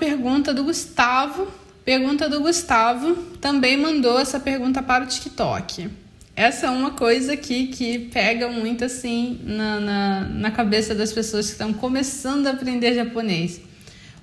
Pergunta do Gustavo. Pergunta do Gustavo também mandou essa pergunta para o TikTok. Essa é uma coisa aqui que pega muito assim na, na, na cabeça das pessoas que estão começando a aprender japonês.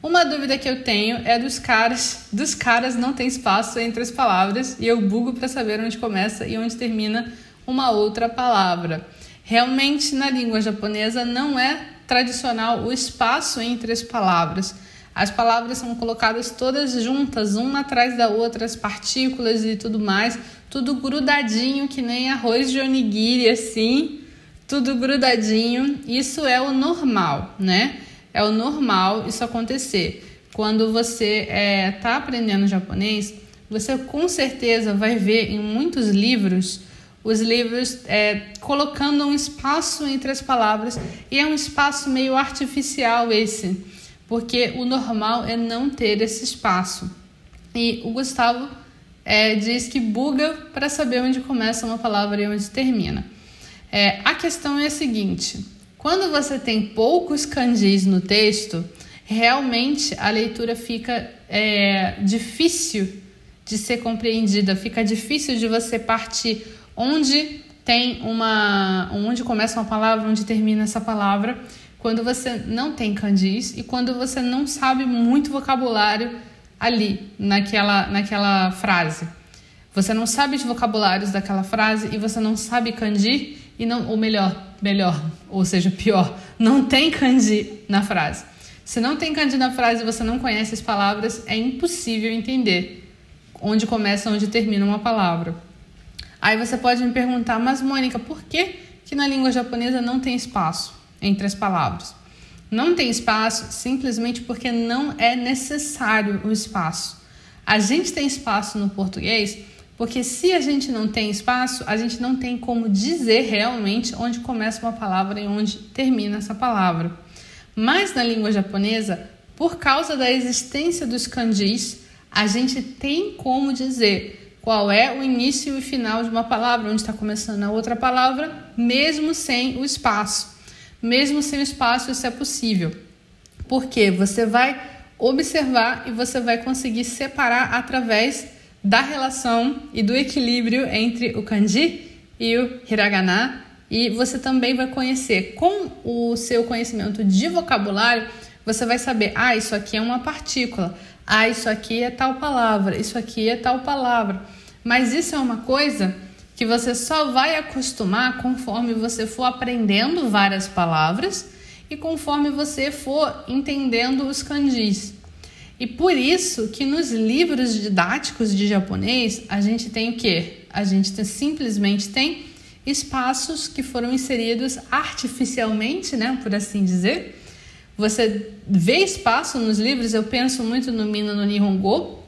Uma dúvida que eu tenho é dos caras, dos caras não tem espaço entre as palavras e eu bugo para saber onde começa e onde termina uma outra palavra. Realmente na língua japonesa não é tradicional o espaço entre as palavras. As palavras são colocadas todas juntas, uma atrás da outra, as partículas e tudo mais, tudo grudadinho, que nem arroz de onigiri, assim, tudo grudadinho. Isso é o normal, né? É o normal isso acontecer. Quando você está é, tá aprendendo japonês, você com certeza vai ver em muitos livros os livros é, colocando um espaço entre as palavras e é um espaço meio artificial esse porque o normal é não ter esse espaço. E o Gustavo é, diz que buga para saber onde começa uma palavra e onde termina. É, a questão é a seguinte: quando você tem poucos kanjis no texto, realmente a leitura fica é, difícil de ser compreendida, fica difícil de você partir onde tem uma, onde começa uma palavra, onde termina essa palavra quando você não tem candis e quando você não sabe muito vocabulário ali naquela, naquela frase. Você não sabe de vocabulários daquela frase e você não sabe kanji e não, ou melhor, melhor, ou seja, pior, não tem kanji na frase. Se não tem kanji na frase e você não conhece as palavras, é impossível entender onde começa, onde termina uma palavra. Aí você pode me perguntar, mas Mônica, por que que na língua japonesa não tem espaço? Entre as palavras. Não tem espaço simplesmente porque não é necessário o espaço. A gente tem espaço no português porque se a gente não tem espaço, a gente não tem como dizer realmente onde começa uma palavra e onde termina essa palavra. Mas na língua japonesa, por causa da existência dos kanjis, a gente tem como dizer qual é o início e o final de uma palavra, onde está começando a outra palavra, mesmo sem o espaço mesmo sem espaço, isso é possível. Porque você vai observar e você vai conseguir separar através da relação e do equilíbrio entre o kanji e o hiragana. E você também vai conhecer, com o seu conhecimento de vocabulário, você vai saber: ah, isso aqui é uma partícula, ah, isso aqui é tal palavra, isso aqui é tal palavra. Mas isso é uma coisa que você só vai acostumar conforme você for aprendendo várias palavras e conforme você for entendendo os kanjis. E por isso que nos livros didáticos de japonês a gente tem o quê? A gente tem, simplesmente tem espaços que foram inseridos artificialmente, né, por assim dizer. Você vê espaço nos livros, eu penso muito no Mina no Nihongo.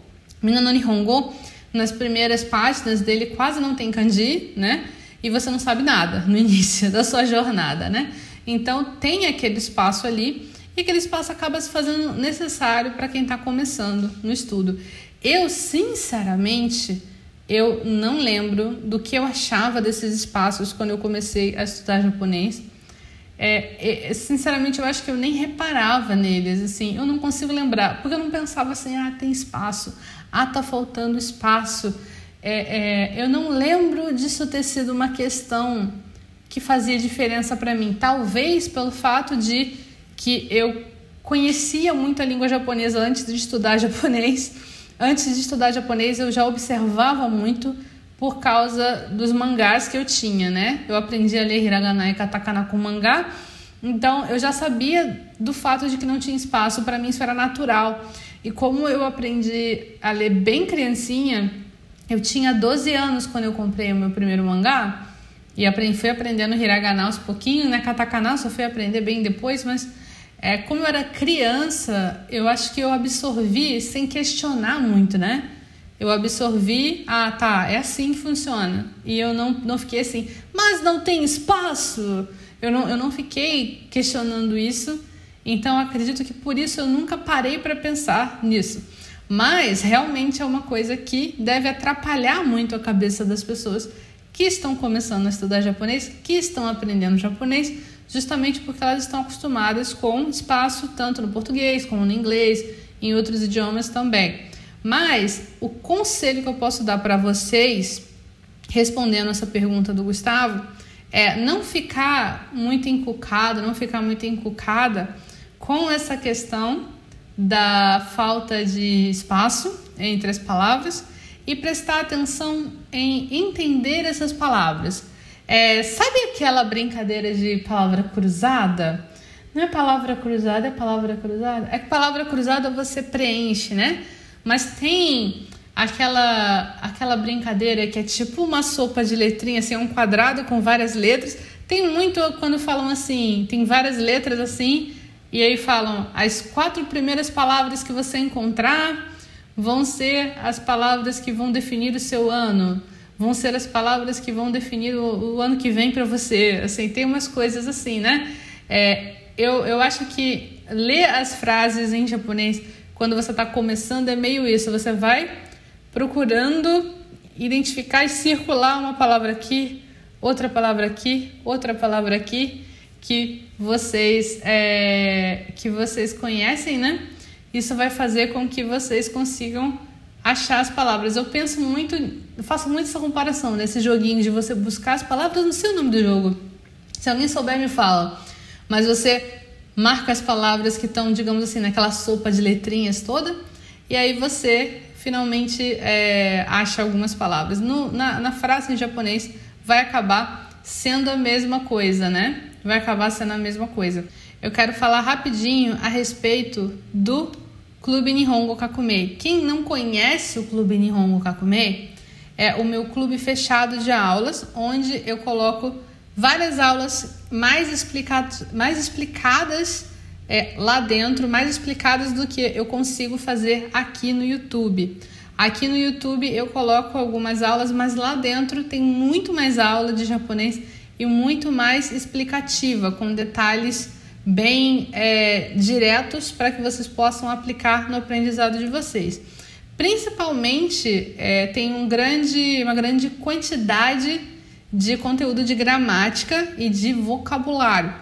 Mina no Nihongo nas primeiras páginas dele quase não tem kanji, né? E você não sabe nada no início da sua jornada, né? Então tem aquele espaço ali e aquele espaço acaba se fazendo necessário para quem está começando no estudo. Eu, sinceramente, eu não lembro do que eu achava desses espaços quando eu comecei a estudar japonês. É, é, sinceramente, eu acho que eu nem reparava neles, assim, eu não consigo lembrar, porque eu não pensava assim, ah, tem espaço, ah, tá faltando espaço. É, é, eu não lembro disso ter sido uma questão que fazia diferença para mim. Talvez pelo fato de que eu conhecia muito a língua japonesa antes de estudar japonês. Antes de estudar japonês, eu já observava muito por causa dos mangás que eu tinha, né? Eu aprendi a ler hiragana e katakana com mangá, então eu já sabia do fato de que não tinha espaço, para mim isso era natural. E como eu aprendi a ler bem criancinha, eu tinha 12 anos quando eu comprei o meu primeiro mangá e fui aprendendo hiragana aos pouquinhos, né? Katakana só fui aprender bem depois, mas É, como eu era criança, eu acho que eu absorvi sem questionar muito, né? Eu absorvi, ah, tá, é assim que funciona. E eu não, não fiquei assim, mas não tem espaço. Eu não, eu não fiquei questionando isso. Então acredito que por isso eu nunca parei para pensar nisso. Mas realmente é uma coisa que deve atrapalhar muito a cabeça das pessoas que estão começando a estudar japonês, que estão aprendendo japonês, justamente porque elas estão acostumadas com espaço tanto no português como no inglês, em outros idiomas também. Mas o conselho que eu posso dar para vocês, respondendo essa pergunta do Gustavo, é não ficar muito encucado, não ficar muito encucada com essa questão da falta de espaço entre as palavras e prestar atenção em entender essas palavras. É, sabe aquela brincadeira de palavra cruzada? Não é palavra cruzada, é palavra cruzada? É que palavra cruzada você preenche, né? Mas tem aquela aquela brincadeira que é tipo uma sopa de letrinhas, assim, um quadrado com várias letras. Tem muito quando falam assim, tem várias letras assim, e aí falam as quatro primeiras palavras que você encontrar vão ser as palavras que vão definir o seu ano, vão ser as palavras que vão definir o, o ano que vem para você. Assim, tem umas coisas assim, né? É, eu, eu acho que ler as frases em japonês quando você está começando é meio isso. Você vai procurando identificar e circular uma palavra aqui, outra palavra aqui, outra palavra aqui que vocês é, que vocês conhecem, né? Isso vai fazer com que vocês consigam achar as palavras. Eu penso muito, eu faço muito essa comparação nesse joguinho de você buscar as palavras no seu nome do jogo. Se alguém souber, me fala. Mas você marca as palavras que estão, digamos assim, naquela sopa de letrinhas toda, e aí você finalmente é, acha algumas palavras. No, na, na frase em japonês vai acabar sendo a mesma coisa, né? Vai acabar sendo a mesma coisa. Eu quero falar rapidinho a respeito do Clube Nihongo Kakumei. Quem não conhece o Clube Nihongo Kakumei, é o meu clube fechado de aulas, onde eu coloco várias aulas mais, explicadas, mais explicadas é, lá dentro, mais explicadas do que eu consigo fazer aqui no YouTube. Aqui no YouTube eu coloco algumas aulas, mas lá dentro tem muito mais aula de japonês e muito mais explicativa, com detalhes bem é, diretos para que vocês possam aplicar no aprendizado de vocês. Principalmente é, tem um grande, uma grande quantidade de conteúdo de gramática e de vocabulário.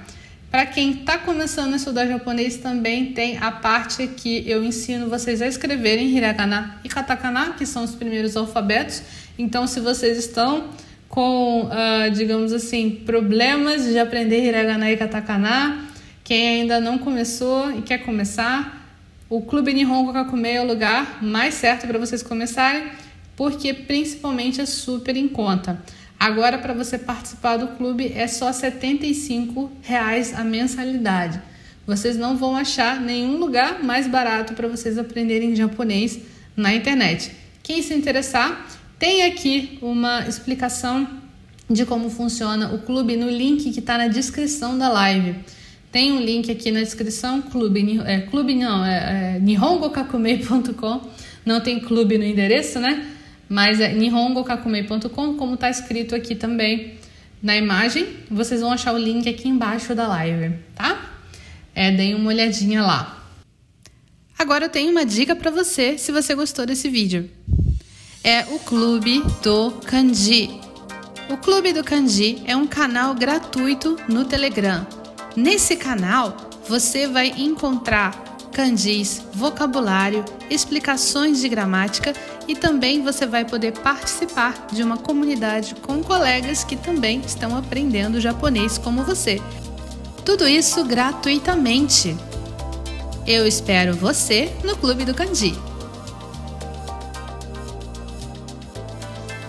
Para quem está começando a estudar japonês, também tem a parte que eu ensino vocês a escreverem hiragana e katakana, que são os primeiros alfabetos. Então, se vocês estão com, uh, digamos assim, problemas de aprender hiragana e katakana, quem ainda não começou e quer começar, o Clube Nihongo Kakume é o lugar mais certo para vocês começarem, porque principalmente é super em conta. Agora, para você participar do clube, é só 75 reais a mensalidade. Vocês não vão achar nenhum lugar mais barato para vocês aprenderem japonês na internet. Quem se interessar, tem aqui uma explicação de como funciona o clube no link que está na descrição da live. Tem um link aqui na descrição, clube, é, clube não, é, é nihongokakumei.com. Não tem clube no endereço, né? Mas é nihongokakumei.com, como está escrito aqui também na imagem. Vocês vão achar o link aqui embaixo da live, tá? É, deem uma olhadinha lá. Agora eu tenho uma dica para você, se você gostou desse vídeo. É o Clube do Kanji. O Clube do Kanji é um canal gratuito no Telegram. Nesse canal, você vai encontrar kanjis, vocabulário, explicações de gramática e também você vai poder participar de uma comunidade com colegas que também estão aprendendo japonês como você. Tudo isso gratuitamente. Eu espero você no Clube do Kanji.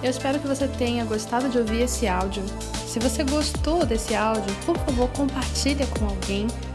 Eu espero que você tenha gostado de ouvir esse áudio. Se você gostou desse áudio, por favor, compartilhe com alguém